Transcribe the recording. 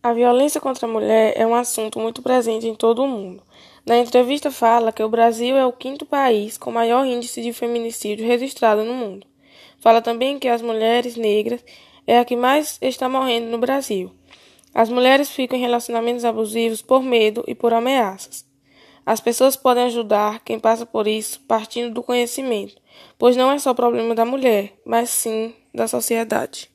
A violência contra a mulher é um assunto muito presente em todo o mundo. Na entrevista fala que o Brasil é o quinto país com maior índice de feminicídio registrado no mundo. Fala também que as mulheres negras é a que mais está morrendo no Brasil. As mulheres ficam em relacionamentos abusivos por medo e por ameaças. As pessoas podem ajudar quem passa por isso partindo do conhecimento, pois não é só problema da mulher, mas sim da sociedade.